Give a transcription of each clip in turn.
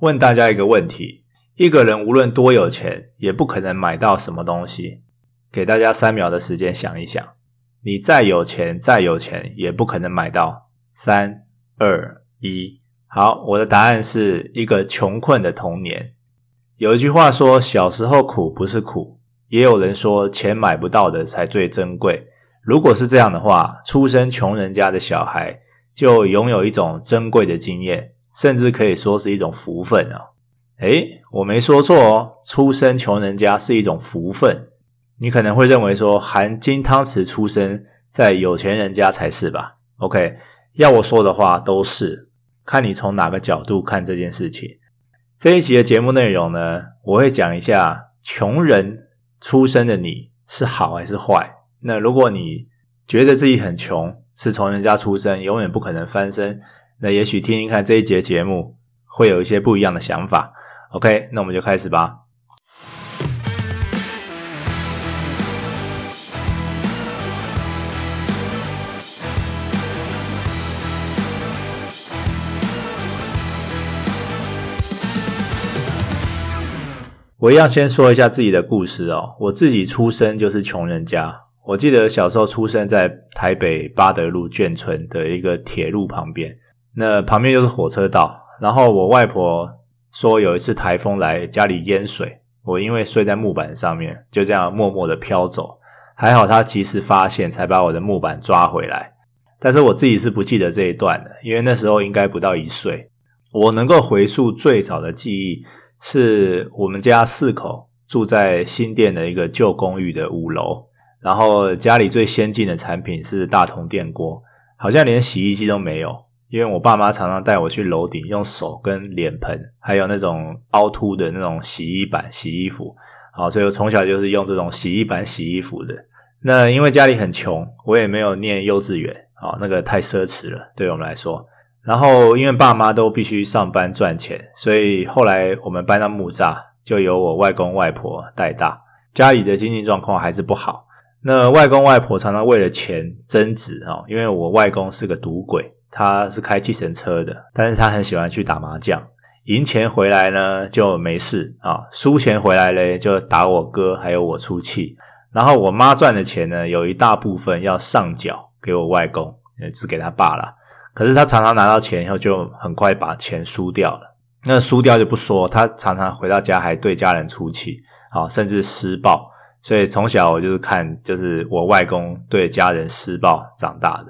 问大家一个问题：一个人无论多有钱，也不可能买到什么东西。给大家三秒的时间想一想，你再有钱，再有钱，也不可能买到。三、二、一，好，我的答案是一个穷困的童年。有一句话说：“小时候苦不是苦。”也有人说：“钱买不到的才最珍贵。”如果是这样的话，出生穷人家的小孩就拥有一种珍贵的经验，甚至可以说是一种福分啊！诶，我没说错哦，出生穷人家是一种福分。你可能会认为说，含金汤匙出生在有钱人家才是吧？OK，要我说的话都是，看你从哪个角度看这件事情。这一集的节目内容呢，我会讲一下穷人出生的你是好还是坏。那如果你觉得自己很穷，是穷人家出生，永远不可能翻身，那也许听听看这一节节目，会有一些不一样的想法。OK，那我们就开始吧。我一样先说一下自己的故事哦。我自己出生就是穷人家。我记得小时候出生在台北八德路眷村的一个铁路旁边，那旁边就是火车道。然后我外婆说有一次台风来，家里淹水，我因为睡在木板上面，就这样默默的飘走。还好她及时发现，才把我的木板抓回来。但是我自己是不记得这一段的，因为那时候应该不到一岁。我能够回溯最早的记忆。是我们家四口住在新店的一个旧公寓的五楼，然后家里最先进的产品是大同电锅，好像连洗衣机都没有，因为我爸妈常常带我去楼顶用手跟脸盆，还有那种凹凸的那种洗衣板洗衣服，好，所以我从小就是用这种洗衣板洗衣服的。那因为家里很穷，我也没有念幼稚园，啊，那个太奢侈了，对我们来说。然后，因为爸妈都必须上班赚钱，所以后来我们搬到木栅，就由我外公外婆带大。家里的经济状况还是不好，那外公外婆常常为了钱争执啊。因为我外公是个赌鬼，他是开计程车的，但是他很喜欢去打麻将，赢钱回来呢就没事啊，输钱回来嘞就打我哥还有我出气。然后我妈赚的钱呢，有一大部分要上缴给我外公，也是给他爸啦。可是他常常拿到钱以后，就很快把钱输掉了。那输掉就不说，他常常回到家还对家人出气，啊，甚至施暴。所以从小我就是看，就是我外公对家人施暴长大的。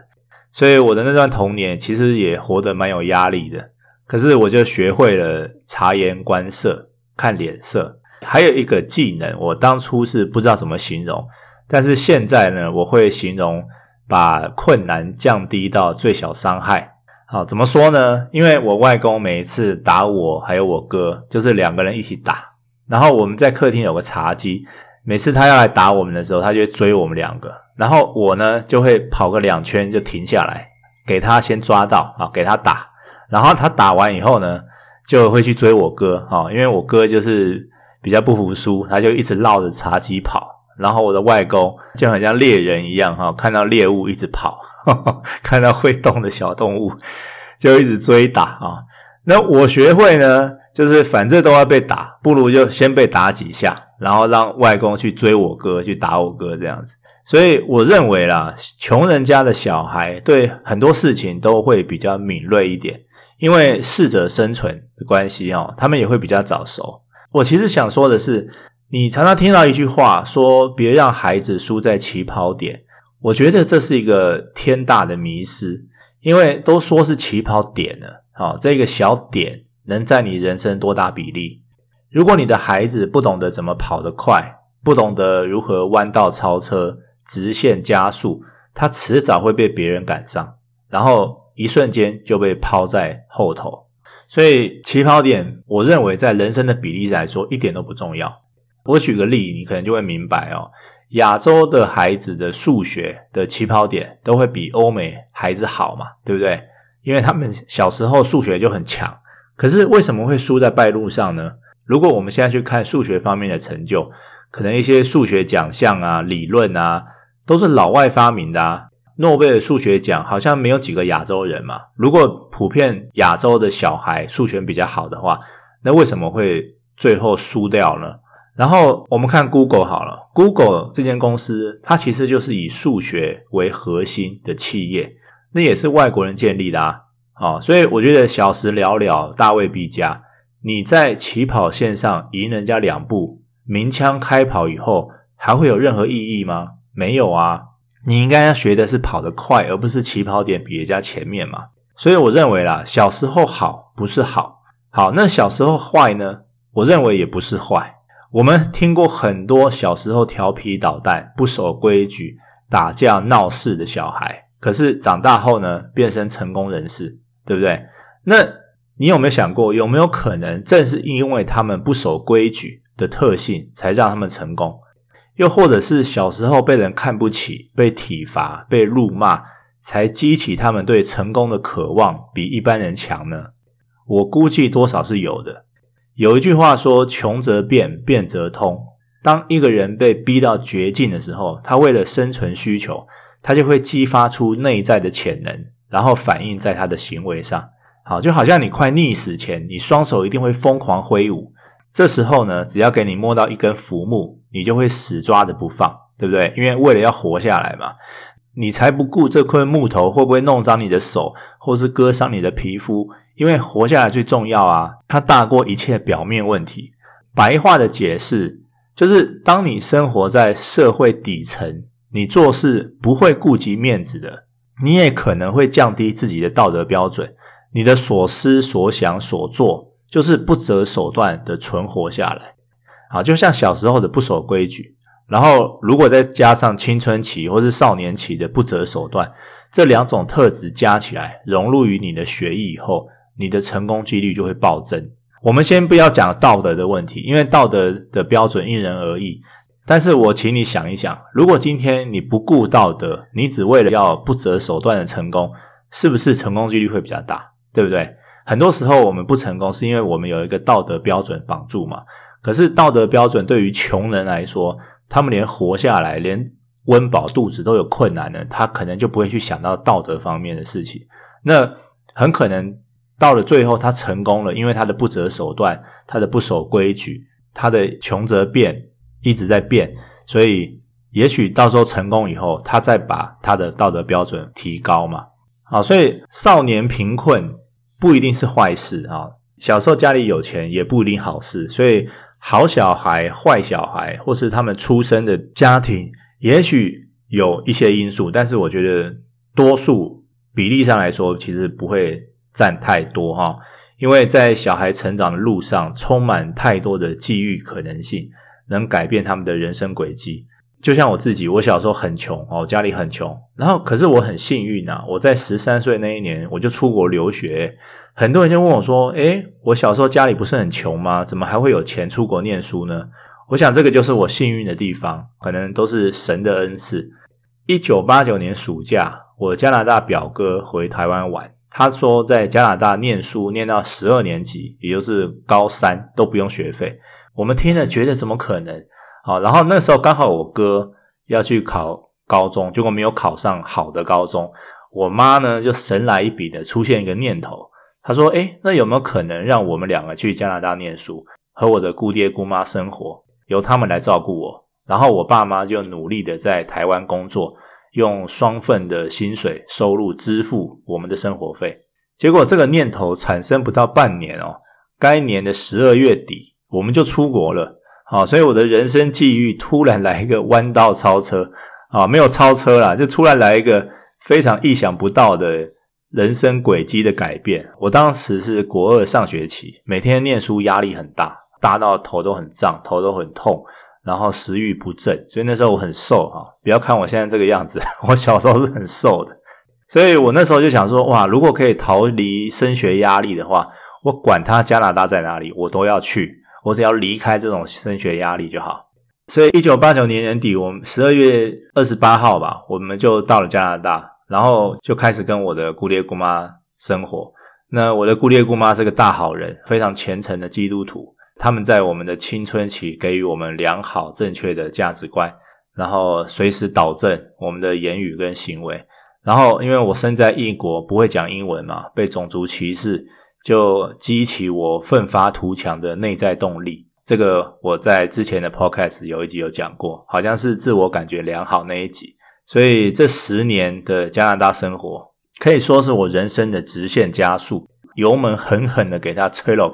所以我的那段童年其实也活得蛮有压力的。可是我就学会了察言观色、看脸色。还有一个技能，我当初是不知道怎么形容，但是现在呢，我会形容。把困难降低到最小伤害。好，怎么说呢？因为我外公每一次打我，还有我哥，就是两个人一起打。然后我们在客厅有个茶几，每次他要来打我们的时候，他就追我们两个。然后我呢，就会跑个两圈就停下来，给他先抓到啊，给他打。然后他打完以后呢，就会去追我哥啊，因为我哥就是比较不服输，他就一直绕着茶几跑。然后我的外公就很像猎人一样哈，看到猎物一直跑，呵呵，看到会动的小动物就一直追打啊。那我学会呢，就是反正都要被打，不如就先被打几下，然后让外公去追我哥，去打我哥这样子。所以我认为啦，穷人家的小孩对很多事情都会比较敏锐一点，因为适者生存的关系哦，他们也会比较早熟。我其实想说的是。你常常听到一句话说：“别让孩子输在起跑点。”我觉得这是一个天大的迷失，因为都说是起跑点了，好，这个小点能占你人生多大比例？如果你的孩子不懂得怎么跑得快，不懂得如何弯道超车、直线加速，他迟早会被别人赶上，然后一瞬间就被抛在后头。所以起跑点，我认为在人生的比例来说，一点都不重要。我举个例，你可能就会明白哦。亚洲的孩子的数学的起跑点都会比欧美孩子好嘛，对不对？因为他们小时候数学就很强。可是为什么会输在败路上呢？如果我们现在去看数学方面的成就，可能一些数学奖项啊、理论啊，都是老外发明的啊。诺贝尔数学奖好像没有几个亚洲人嘛。如果普遍亚洲的小孩数学比较好的话，那为什么会最后输掉呢？然后我们看 Google 好了，Google 这间公司它其实就是以数学为核心的企业，那也是外国人建立的啊。哦，所以我觉得小时了了，大未必佳。你在起跑线上赢人家两步，鸣枪开跑以后，还会有任何意义吗？没有啊。你应该要学的是跑得快，而不是起跑点比人家前面嘛。所以我认为啦，小时候好不是好，好，那小时候坏呢？我认为也不是坏。我们听过很多小时候调皮捣蛋、不守规矩、打架闹事的小孩，可是长大后呢，变身成功人士。对不对？那你有没有想过，有没有可能正是因为他们不守规矩的特性，才让他们成功？又或者是小时候被人看不起、被体罚、被辱骂，才激起他们对成功的渴望比一般人强呢？我估计多少是有的。有一句话说：“穷则变，变则通。”当一个人被逼到绝境的时候，他为了生存需求，他就会激发出内在的潜能。然后反映在他的行为上，好，就好像你快溺死前，你双手一定会疯狂挥舞。这时候呢，只要给你摸到一根浮木，你就会死抓着不放，对不对？因为为了要活下来嘛，你才不顾这块木头会不会弄脏你的手，或是割伤你的皮肤，因为活下来最重要啊，它大过一切表面问题。白话的解释就是，当你生活在社会底层，你做事不会顾及面子的。你也可能会降低自己的道德标准，你的所思所想所做，就是不择手段的存活下来。啊，就像小时候的不守规矩，然后如果再加上青春期或是少年期的不择手段，这两种特质加起来，融入于你的学艺以后，你的成功几率就会暴增。我们先不要讲道德的问题，因为道德的标准因人而异。但是我请你想一想，如果今天你不顾道德，你只为了要不择手段的成功，是不是成功几率会比较大？对不对？很多时候我们不成功，是因为我们有一个道德标准绑住嘛。可是道德标准对于穷人来说，他们连活下来、连温饱肚子都有困难呢，他可能就不会去想到道德方面的事情。那很可能到了最后，他成功了，因为他的不择手段，他的不守规矩，他的穷则变。一直在变，所以也许到时候成功以后，他再把他的道德标准提高嘛。好，所以少年贫困不一定是坏事啊，小时候家里有钱也不一定好事。所以好小孩、坏小孩，或是他们出生的家庭，也许有一些因素，但是我觉得多数比例上来说，其实不会占太多哈，因为在小孩成长的路上，充满太多的机遇可能性。能改变他们的人生轨迹，就像我自己，我小时候很穷哦，家里很穷，然后可是我很幸运啊，我在十三岁那一年我就出国留学，很多人就问我说：“诶，我小时候家里不是很穷吗？怎么还会有钱出国念书呢？”我想这个就是我幸运的地方，可能都是神的恩赐。一九八九年暑假，我加拿大表哥回台湾玩，他说在加拿大念书念到十二年级，也就是高三都不用学费。我们听了觉得怎么可能？好，然后那时候刚好我哥要去考高中，结果没有考上好的高中。我妈呢就神来一笔的出现一个念头，她说：“诶，那有没有可能让我们两个去加拿大念书，和我的姑爹姑妈生活，由他们来照顾我？然后我爸妈就努力的在台湾工作，用双份的薪水收入支付我们的生活费。结果这个念头产生不到半年哦，该年的十二月底。”我们就出国了，啊，所以我的人生际遇突然来一个弯道超车，啊，没有超车啦，就突然来一个非常意想不到的人生轨迹的改变。我当时是国二上学期，每天念书压力很大，大到头都很胀，头都很痛，然后食欲不振，所以那时候我很瘦哈，不要看我现在这个样子，我小时候是很瘦的，所以我那时候就想说，哇，如果可以逃离升学压力的话，我管他加拿大在哪里，我都要去。我只要离开这种升学压力就好，所以一九八九年年底，我们十二月二十八号吧，我们就到了加拿大，然后就开始跟我的姑爹姑妈生活。那我的姑爹姑妈是个大好人，非常虔诚的基督徒，他们在我们的青春期给予我们良好正确的价值观，然后随时导正我们的言语跟行为。然后因为我身在异国，不会讲英文嘛，被种族歧视。就激起我奋发图强的内在动力。这个我在之前的 podcast 有一集有讲过，好像是自我感觉良好那一集。所以这十年的加拿大生活，可以说是我人生的直线加速，油门狠狠的给它吹了。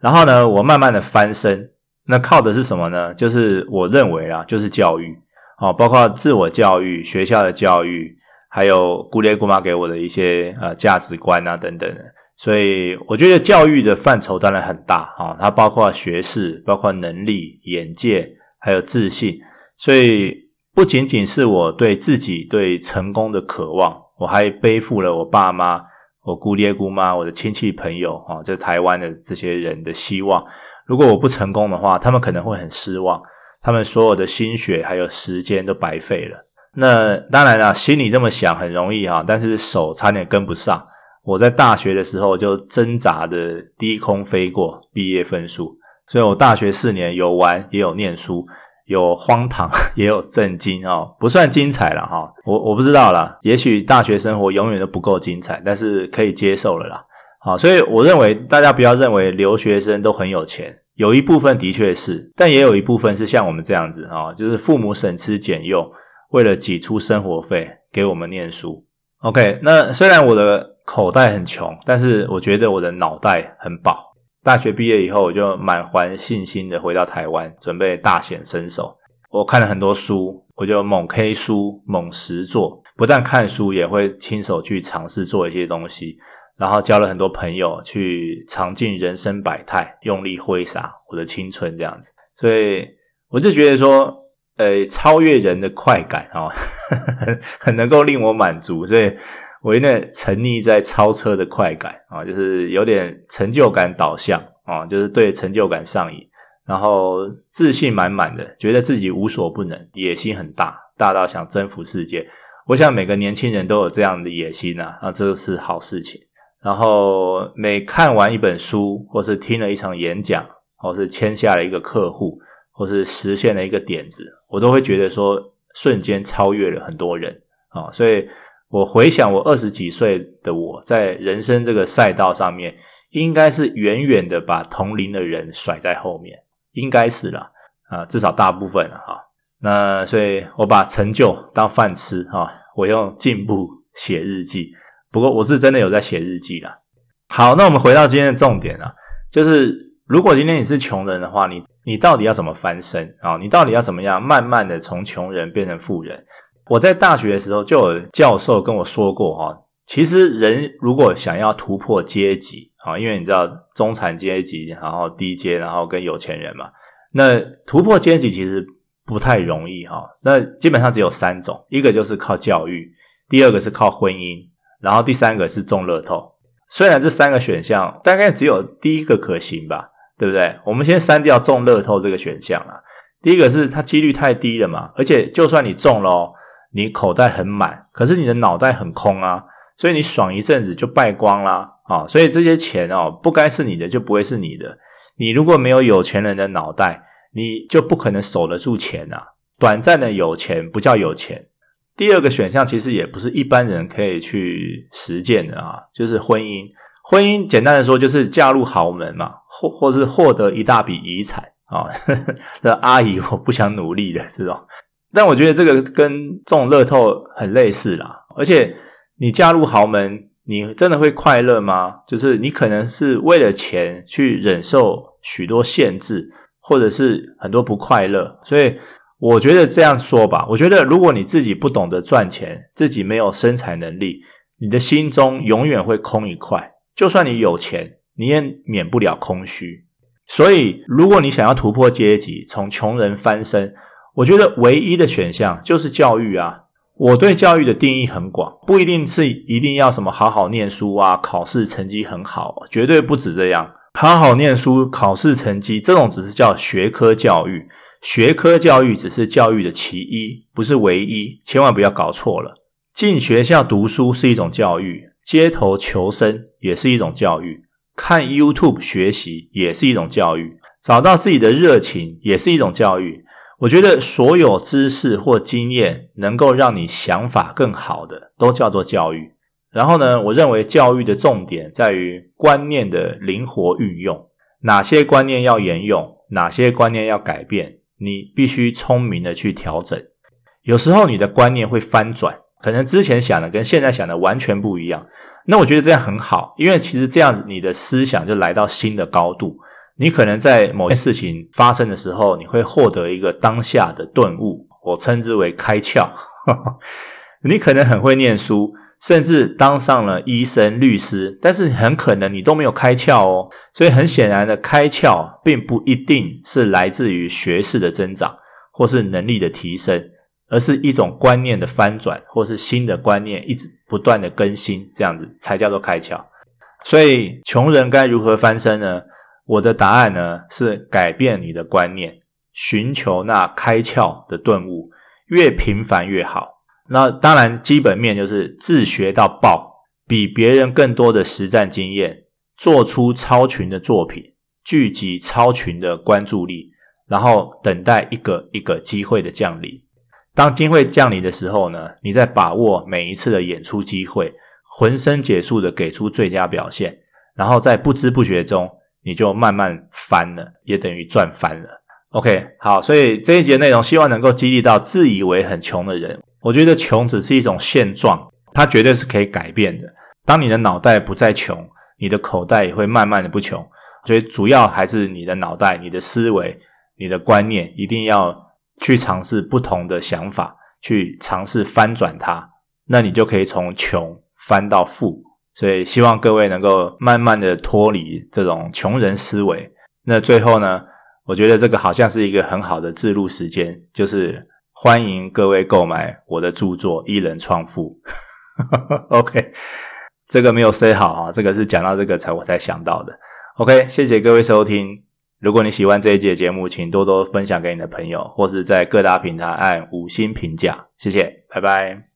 然后呢，我慢慢的翻身。那靠的是什么呢？就是我认为啊，就是教育。哦，包括自我教育、学校的教育，还有姑爹姑妈给我的一些呃价值观啊等等。所以我觉得教育的范畴当然很大啊，它包括学识，包括能力、眼界，还有自信。所以不仅仅是我对自己对成功的渴望，我还背负了我爸妈、我姑爹姑妈、我的亲戚朋友啊，就台湾的这些人的希望。如果我不成功的话，他们可能会很失望。他们所有的心血还有时间都白费了。那当然啦，心里这么想很容易哈，但是手差点跟不上。我在大学的时候就挣扎的低空飞过毕业分数，所以我大学四年有玩也有念书，有荒唐 也有震惊哦，不算精彩了哈。我我不知道啦，也许大学生活永远都不够精彩，但是可以接受了啦。好，所以我认为大家不要认为留学生都很有钱。有一部分的确是，但也有一部分是像我们这样子啊，就是父母省吃俭用，为了挤出生活费给我们念书。OK，那虽然我的口袋很穷，但是我觉得我的脑袋很饱。大学毕业以后，我就满怀信心的回到台湾，准备大显身手。我看了很多书，我就猛 K 书，猛实作，不但看书，也会亲手去尝试做一些东西。然后交了很多朋友，去尝尽人生百态，用力挥洒我的青春，这样子。所以我就觉得说，呃，超越人的快感啊，很很能够令我满足。所以我有点沉溺在超车的快感啊，就是有点成就感导向啊，就是对成就感上瘾，然后自信满满的，觉得自己无所不能，野心很大，大到想征服世界。我想每个年轻人都有这样的野心啊，那这是好事情。然后每看完一本书，或是听了一场演讲，或是签下了一个客户，或是实现了一个点子，我都会觉得说瞬间超越了很多人啊！所以我回想我二十几岁的我在人生这个赛道上面，应该是远远的把同龄的人甩在后面，应该是啦啊，至少大部分了哈。那所以我把成就当饭吃哈，我用进步写日记。不过我是真的有在写日记啦。好，那我们回到今天的重点啊，就是如果今天你是穷人的话，你你到底要怎么翻身啊？你到底要怎么样慢慢的从穷人变成富人？我在大学的时候就有教授跟我说过哈，其实人如果想要突破阶级啊，因为你知道中产阶级，然后低阶，然后跟有钱人嘛，那突破阶级其实不太容易哈。那基本上只有三种，一个就是靠教育，第二个是靠婚姻。然后第三个是中乐透，虽然这三个选项大概只有第一个可行吧，对不对？我们先删掉中乐透这个选项啊。第一个是它几率太低了嘛，而且就算你中了哦，你口袋很满，可是你的脑袋很空啊，所以你爽一阵子就败光啦啊。所以这些钱哦，不该是你的就不会是你的。你如果没有有钱人的脑袋，你就不可能守得住钱啊。短暂的有钱不叫有钱。第二个选项其实也不是一般人可以去实践的啊，就是婚姻。婚姻简单的说就是嫁入豪门嘛，或或是获得一大笔遗产啊。那阿姨，我不想努力的这种。但我觉得这个跟中乐透很类似啦。而且你嫁入豪门，你真的会快乐吗？就是你可能是为了钱去忍受许多限制，或者是很多不快乐，所以。我觉得这样说吧，我觉得如果你自己不懂得赚钱，自己没有生财能力，你的心中永远会空一块。就算你有钱，你也免不了空虚。所以，如果你想要突破阶级，从穷人翻身，我觉得唯一的选项就是教育啊。我对教育的定义很广，不一定是一定要什么好好念书啊，考试成绩很好，绝对不止这样。好好念书、考试成绩这种只是叫学科教育。学科教育只是教育的其一，不是唯一，千万不要搞错了。进学校读书是一种教育，街头求生也是一种教育，看 YouTube 学习也是一种教育，找到自己的热情也是一种教育。我觉得所有知识或经验能够让你想法更好的，都叫做教育。然后呢，我认为教育的重点在于观念的灵活运用，哪些观念要沿用，哪些观念要改变，你必须聪明的去调整。有时候你的观念会翻转，可能之前想的跟现在想的完全不一样。那我觉得这样很好，因为其实这样子你的思想就来到新的高度。你可能在某件事情发生的时候，你会获得一个当下的顿悟，我称之为开窍。你可能很会念书，甚至当上了医生、律师，但是很可能你都没有开窍哦。所以很显然的，开窍并不一定是来自于学识的增长，或是能力的提升。而是一种观念的翻转，或是新的观念一直不断的更新，这样子才叫做开窍。所以，穷人该如何翻身呢？我的答案呢是改变你的观念，寻求那开窍的顿悟，越频繁越好。那当然，基本面就是自学到爆，比别人更多的实战经验，做出超群的作品，聚集超群的关注力，然后等待一个一个机会的降临。当机会降临的时候呢，你在把握每一次的演出机会，浑身解数的给出最佳表现，然后在不知不觉中，你就慢慢翻了，也等于赚翻了。OK，好，所以这一节内容希望能够激励到自以为很穷的人。我觉得穷只是一种现状，它绝对是可以改变的。当你的脑袋不再穷，你的口袋也会慢慢的不穷。所以主要还是你的脑袋、你的思维、你的观念一定要。去尝试不同的想法，去尝试翻转它，那你就可以从穷翻到富。所以希望各位能够慢慢的脱离这种穷人思维。那最后呢，我觉得这个好像是一个很好的置入时间，就是欢迎各位购买我的著作《一人创富》。OK，这个没有 say 好啊，这个是讲到这个才我才想到的。OK，谢谢各位收听。如果你喜欢这一节节目，请多多分享给你的朋友，或是在各大平台按五星评价，谢谢，拜拜。